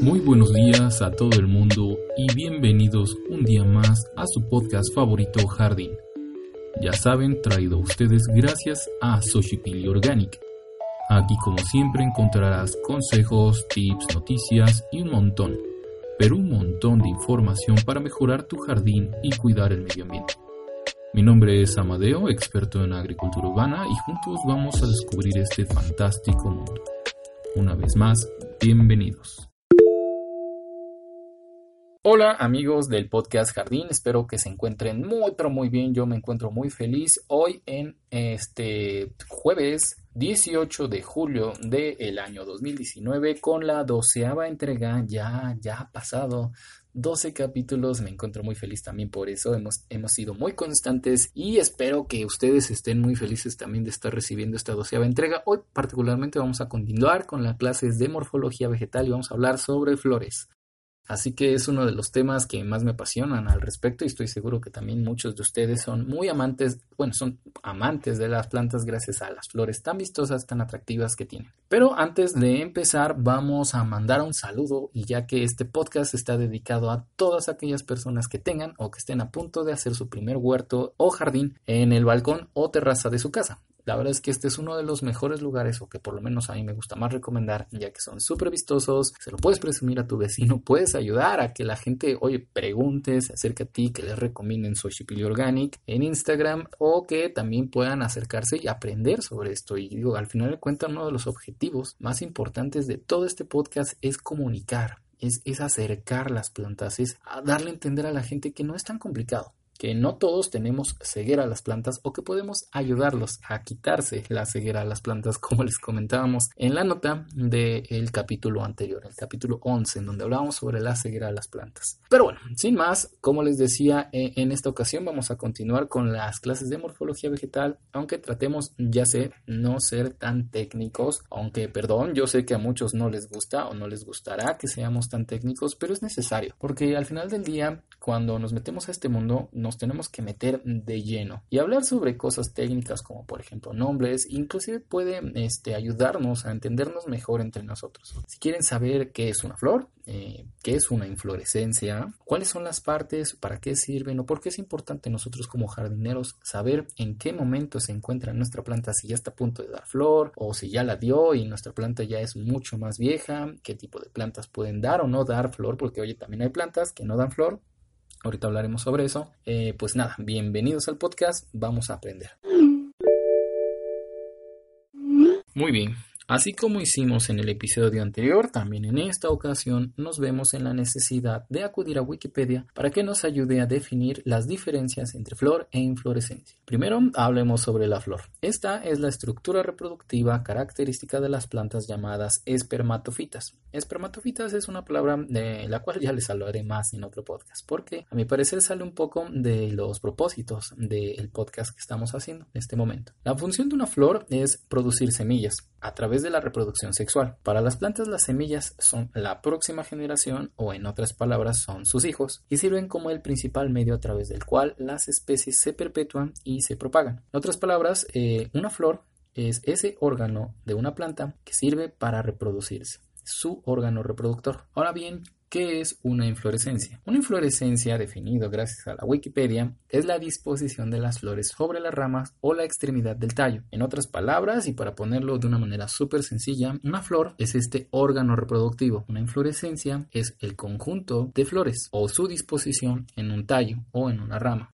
Muy buenos días a todo el mundo y bienvenidos un día más a su podcast favorito Jardín. Ya saben, traído a ustedes gracias a Soshipili Organic. Aquí como siempre encontrarás consejos, tips, noticias y un montón, pero un montón de información para mejorar tu jardín y cuidar el medio ambiente. Mi nombre es Amadeo, experto en agricultura urbana y juntos vamos a descubrir este fantástico mundo. Una vez más, bienvenidos. Hola amigos del podcast Jardín, espero que se encuentren muy pero muy bien, yo me encuentro muy feliz hoy en este jueves 18 de julio del año 2019 con la doceava entrega, ya, ya ha pasado 12 capítulos, me encuentro muy feliz también por eso, hemos, hemos sido muy constantes y espero que ustedes estén muy felices también de estar recibiendo esta doceava entrega. Hoy particularmente vamos a continuar con las clases de morfología vegetal y vamos a hablar sobre flores. Así que es uno de los temas que más me apasionan al respecto y estoy seguro que también muchos de ustedes son muy amantes, bueno, son amantes de las plantas gracias a las flores tan vistosas, tan atractivas que tienen. Pero antes de empezar vamos a mandar un saludo y ya que este podcast está dedicado a todas aquellas personas que tengan o que estén a punto de hacer su primer huerto o jardín en el balcón o terraza de su casa. La verdad es que este es uno de los mejores lugares, o que por lo menos a mí me gusta más recomendar, ya que son súper vistosos, se lo puedes presumir a tu vecino, puedes ayudar a que la gente, oye, pregunte, se acerque a ti, que les recomienden Soshipili Organic en Instagram, o que también puedan acercarse y aprender sobre esto. Y digo, al final de cuentas, uno de los objetivos más importantes de todo este podcast es comunicar. Es acercar las plantas, es darle a entender a la gente que no es tan complicado que no todos tenemos ceguera a las plantas o que podemos ayudarlos a quitarse la ceguera a las plantas, como les comentábamos en la nota del capítulo anterior, el capítulo 11, en donde hablábamos sobre la ceguera a las plantas. Pero bueno, sin más, como les decía, eh, en esta ocasión vamos a continuar con las clases de morfología vegetal, aunque tratemos, ya sé, no ser tan técnicos, aunque, perdón, yo sé que a muchos no les gusta o no les gustará que seamos tan técnicos, pero es necesario, porque al final del día, cuando nos metemos a este mundo, nos tenemos que meter de lleno y hablar sobre cosas técnicas como por ejemplo nombres, inclusive puede este, ayudarnos a entendernos mejor entre nosotros. Si quieren saber qué es una flor, eh, qué es una inflorescencia, cuáles son las partes, para qué sirven o por qué es importante nosotros como jardineros saber en qué momento se encuentra nuestra planta, si ya está a punto de dar flor o si ya la dio y nuestra planta ya es mucho más vieja, qué tipo de plantas pueden dar o no dar flor, porque oye, también hay plantas que no dan flor Ahorita hablaremos sobre eso. Eh, pues nada, bienvenidos al podcast, vamos a aprender. Muy bien, Así como hicimos en el episodio anterior, también en esta ocasión nos vemos en la necesidad de acudir a Wikipedia para que nos ayude a definir las diferencias entre flor e inflorescencia. Primero, hablemos sobre la flor. Esta es la estructura reproductiva característica de las plantas llamadas espermatofitas. Espermatofitas es una palabra de la cual ya les hablaré más en otro podcast, porque a mi parecer sale un poco de los propósitos del podcast que estamos haciendo en este momento. La función de una flor es producir semillas a través de la reproducción sexual. Para las plantas las semillas son la próxima generación o en otras palabras son sus hijos y sirven como el principal medio a través del cual las especies se perpetúan y se propagan. En otras palabras, eh, una flor es ese órgano de una planta que sirve para reproducirse su órgano reproductor. Ahora bien, ¿Qué es una inflorescencia? Una inflorescencia, definido gracias a la Wikipedia, es la disposición de las flores sobre las ramas o la extremidad del tallo. En otras palabras, y para ponerlo de una manera súper sencilla, una flor es este órgano reproductivo. Una inflorescencia es el conjunto de flores o su disposición en un tallo o en una rama.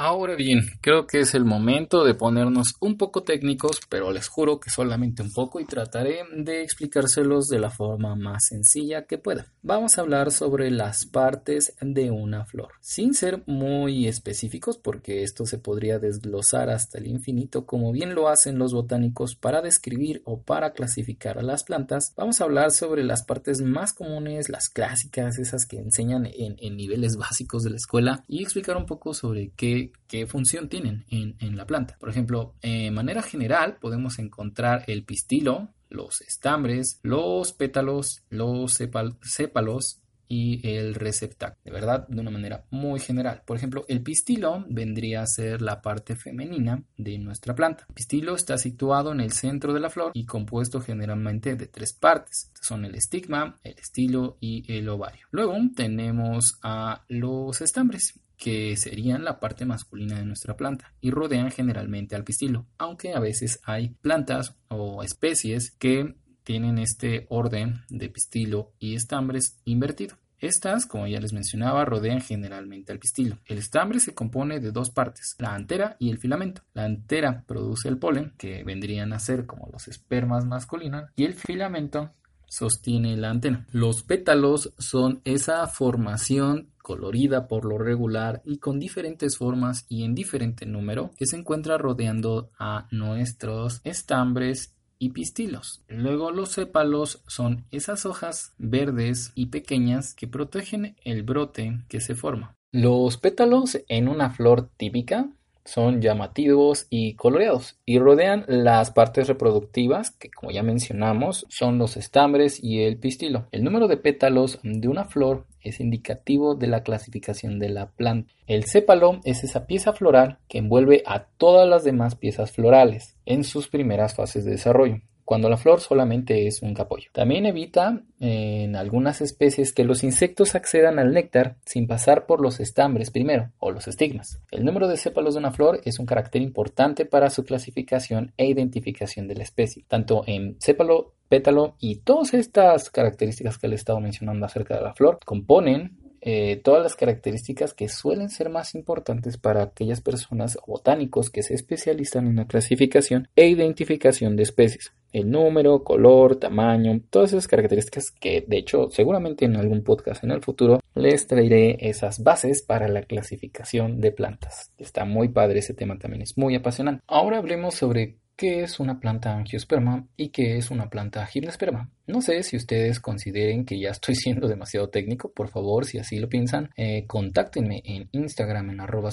Ahora bien, creo que es el momento de ponernos un poco técnicos, pero les juro que solamente un poco y trataré de explicárselos de la forma más sencilla que pueda. Vamos a hablar sobre las partes de una flor, sin ser muy específicos porque esto se podría desglosar hasta el infinito como bien lo hacen los botánicos para describir o para clasificar a las plantas. Vamos a hablar sobre las partes más comunes, las clásicas, esas que enseñan en, en niveles básicos de la escuela y explicar un poco sobre qué qué, función tienen en, la planta. Por ejemplo, de manera general podemos encontrar el pistilo, los estambres, los pétalos, los sépalos y el receptáculo. De verdad, de una manera muy general. Por ejemplo, el pistilo vendría a ser la parte femenina de nuestra planta. El pistilo está situado en el centro de la flor y compuesto generalmente de tres partes. Son el estigma, el estilo y el ovario. Luego tenemos a los estambres que serían la parte masculina de nuestra planta y rodean generalmente al pistilo, aunque a veces hay plantas o especies que tienen este orden de pistilo y estambres invertido. Estas, como ya les mencionaba, rodean generalmente al pistilo. El estambre se compone de dos partes, la antera y el filamento. La antera produce el polen, que vendrían a ser como los espermas masculinos, y el filamento sostiene la antena. Los pétalos son esa formación colorida por lo regular y con diferentes formas y en diferente número que se encuentra rodeando a nuestros estambres y pistilos. Luego los sépalos son esas hojas verdes y pequeñas que protegen el brote que se forma. Los pétalos en una flor típica son llamativos y coloreados y rodean las partes reproductivas que como ya mencionamos son los estambres y el pistilo. El número de pétalos de una flor es indicativo de la clasificación de la planta. El sépalo es esa pieza floral que envuelve a todas las demás piezas florales en sus primeras fases de desarrollo cuando la flor solamente es un capullo. También evita en algunas especies que los insectos accedan al néctar sin pasar por los estambres primero o los estigmas. El número de sépalos de una flor es un carácter importante para su clasificación e identificación de la especie, tanto en sépalo, pétalo y todas estas características que le he estado mencionando acerca de la flor componen eh, todas las características que suelen ser más importantes para aquellas personas botánicos que se especializan en la clasificación e identificación de especies. El número, color, tamaño, todas esas características que de hecho seguramente en algún podcast en el futuro les traeré esas bases para la clasificación de plantas. Está muy padre ese tema también, es muy apasionante. Ahora hablemos sobre qué es una planta angiosperma y qué es una planta gimnosperma. No sé si ustedes consideren que ya estoy siendo demasiado técnico, por favor, si así lo piensan, eh, contáctenme en Instagram en arroba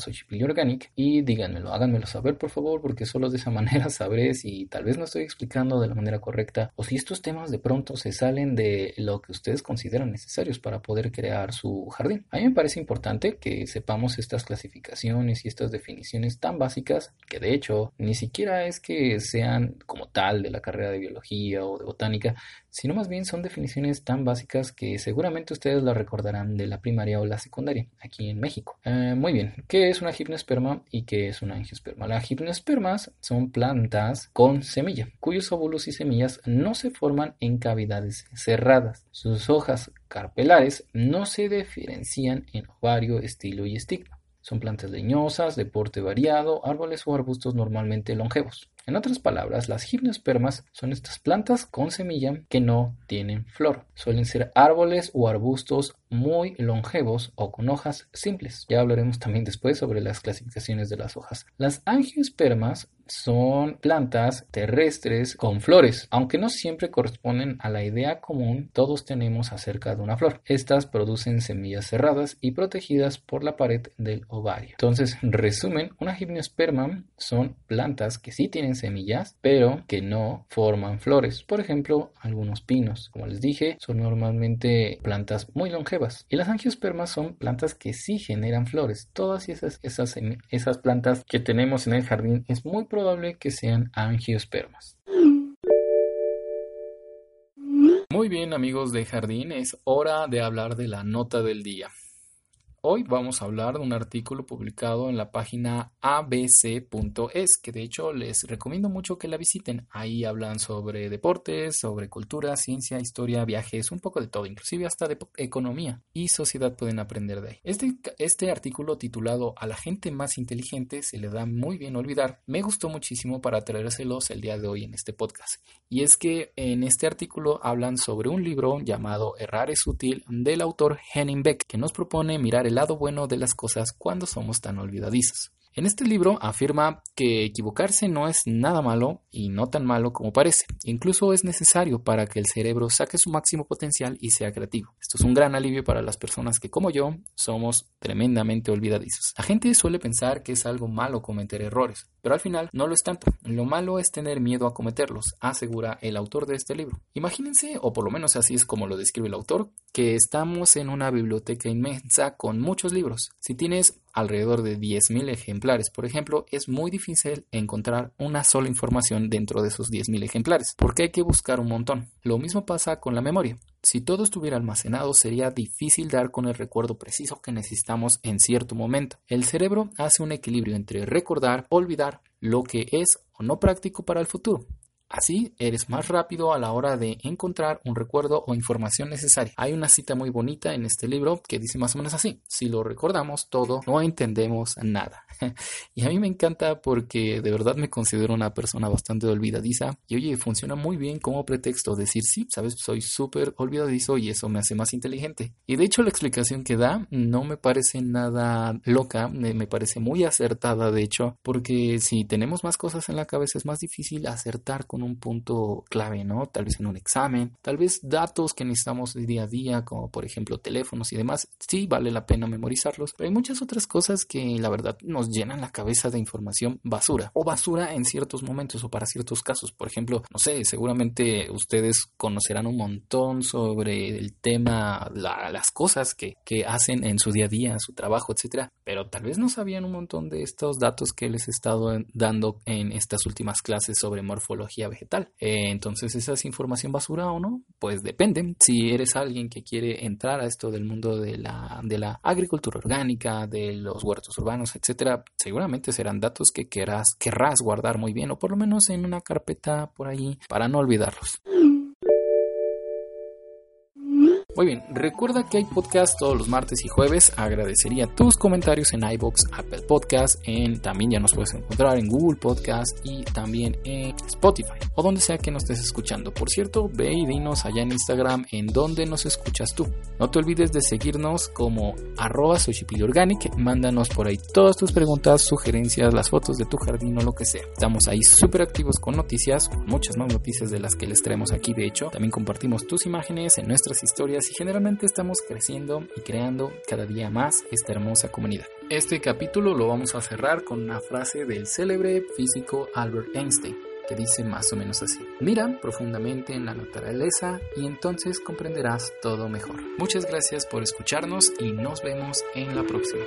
y díganmelo, háganmelo saber por favor, porque solo de esa manera sabré si tal vez no estoy explicando de la manera correcta o si estos temas de pronto se salen de lo que ustedes consideran necesarios para poder crear su jardín. A mí me parece importante que sepamos estas clasificaciones y estas definiciones tan básicas que de hecho ni siquiera es que sean como tal de la carrera de biología o de botánica, sino más bien son definiciones tan básicas que seguramente ustedes la recordarán de la primaria o la secundaria aquí en México. Eh, muy bien, ¿qué es una gimnosperma y qué es una angiosperma? Las gimnospermas son plantas con semilla, cuyos óvulos y semillas no se forman en cavidades cerradas. Sus hojas carpelares no se diferencian en ovario, estilo y estigma. Son plantas leñosas, de porte variado, árboles o arbustos normalmente longevos. En otras palabras, las gimnospermas son estas plantas con semilla que no tienen flor. Suelen ser árboles o arbustos muy longevos o con hojas simples. Ya hablaremos también después sobre las clasificaciones de las hojas. Las angiospermas son plantas terrestres con flores, aunque no siempre corresponden a la idea común todos tenemos acerca de una flor. Estas producen semillas cerradas y protegidas por la pared del ovario. Entonces, resumen, una gimnosperma son plantas que sí tienen semillas, pero que no forman flores. Por ejemplo, algunos pinos, como les dije, son normalmente plantas muy longevas. Y las angiospermas son plantas que sí generan flores. Todas esas, esas, esas plantas que tenemos en el jardín es muy probable que sean angiospermas. Muy bien amigos de jardín, es hora de hablar de la nota del día. Hoy vamos a hablar de un artículo publicado en la página abc.es, que de hecho les recomiendo mucho que la visiten. Ahí hablan sobre deportes, sobre cultura, ciencia, historia, viajes, un poco de todo, inclusive hasta de economía y sociedad pueden aprender de ahí. Este, este artículo titulado A la gente más inteligente se le da muy bien olvidar, me gustó muchísimo para traérselos el día de hoy en este podcast. Y es que en este artículo hablan sobre un libro llamado Errar es útil del autor Henning Beck, que nos propone mirar el lado bueno de las cosas cuando somos tan olvidadizos. En este libro afirma que equivocarse no es nada malo y no tan malo como parece. Incluso es necesario para que el cerebro saque su máximo potencial y sea creativo. Esto es un gran alivio para las personas que, como yo, somos tremendamente olvidadizos. La gente suele pensar que es algo malo cometer errores, pero al final no lo es tanto. Lo malo es tener miedo a cometerlos, asegura el autor de este libro. Imagínense, o por lo menos así es como lo describe el autor, que estamos en una biblioteca inmensa con muchos libros. Si tienes alrededor de 10.000 ejemplares, por ejemplo, es muy difícil encontrar una sola información dentro de esos 10.000 ejemplares, porque hay que buscar un montón. Lo mismo pasa con la memoria. Si todo estuviera almacenado, sería difícil dar con el recuerdo preciso que necesitamos en cierto momento. El cerebro hace un equilibrio entre recordar, olvidar lo que es o no práctico para el futuro. Así eres más rápido a la hora de encontrar un recuerdo o información necesaria. Hay una cita muy bonita en este libro que dice más o menos así, si lo recordamos todo, no entendemos nada. y a mí me encanta porque de verdad me considero una persona bastante olvidadiza y oye, funciona muy bien como pretexto decir, sí, sabes, soy súper olvidadizo y eso me hace más inteligente. Y de hecho la explicación que da no me parece nada loca, me parece muy acertada de hecho, porque si tenemos más cosas en la cabeza es más difícil acertar con un punto clave, ¿no? Tal vez en un examen, tal vez datos que necesitamos día a día, como por ejemplo teléfonos y demás, sí vale la pena memorizarlos, pero hay muchas otras cosas que la verdad nos llenan la cabeza de información basura, o basura en ciertos momentos o para ciertos casos, por ejemplo, no sé, seguramente ustedes conocerán un montón sobre el tema, las cosas que, que hacen en su día a día, su trabajo, etcétera, pero tal vez no sabían un montón de estos datos que les he estado dando en estas últimas clases sobre morfología vegetal. Eh, entonces, ¿esa es información basura o no? Pues depende. Si eres alguien que quiere entrar a esto del mundo de la, de la agricultura orgánica, de los huertos urbanos, etcétera, seguramente serán datos que querrás, querrás guardar muy bien o por lo menos en una carpeta por ahí para no olvidarlos. Muy bien, recuerda que hay podcast todos los martes y jueves. Agradecería tus comentarios en iBox, Apple Podcast, en también ya nos puedes encontrar en Google Podcast y también en Spotify o donde sea que nos estés escuchando. Por cierto, ve y dinos allá en Instagram en donde nos escuchas tú. No te olvides de seguirnos como arroba Organic. Mándanos por ahí todas tus preguntas, sugerencias, las fotos de tu jardín o lo que sea. Estamos ahí súper activos con noticias, muchas más noticias de las que les traemos aquí. De hecho, también compartimos tus imágenes en nuestras historias y generalmente estamos creciendo y creando cada día más esta hermosa comunidad. Este capítulo lo vamos a cerrar con una frase del célebre físico Albert Einstein que dice más o menos así. Mira profundamente en la naturaleza y entonces comprenderás todo mejor. Muchas gracias por escucharnos y nos vemos en la próxima.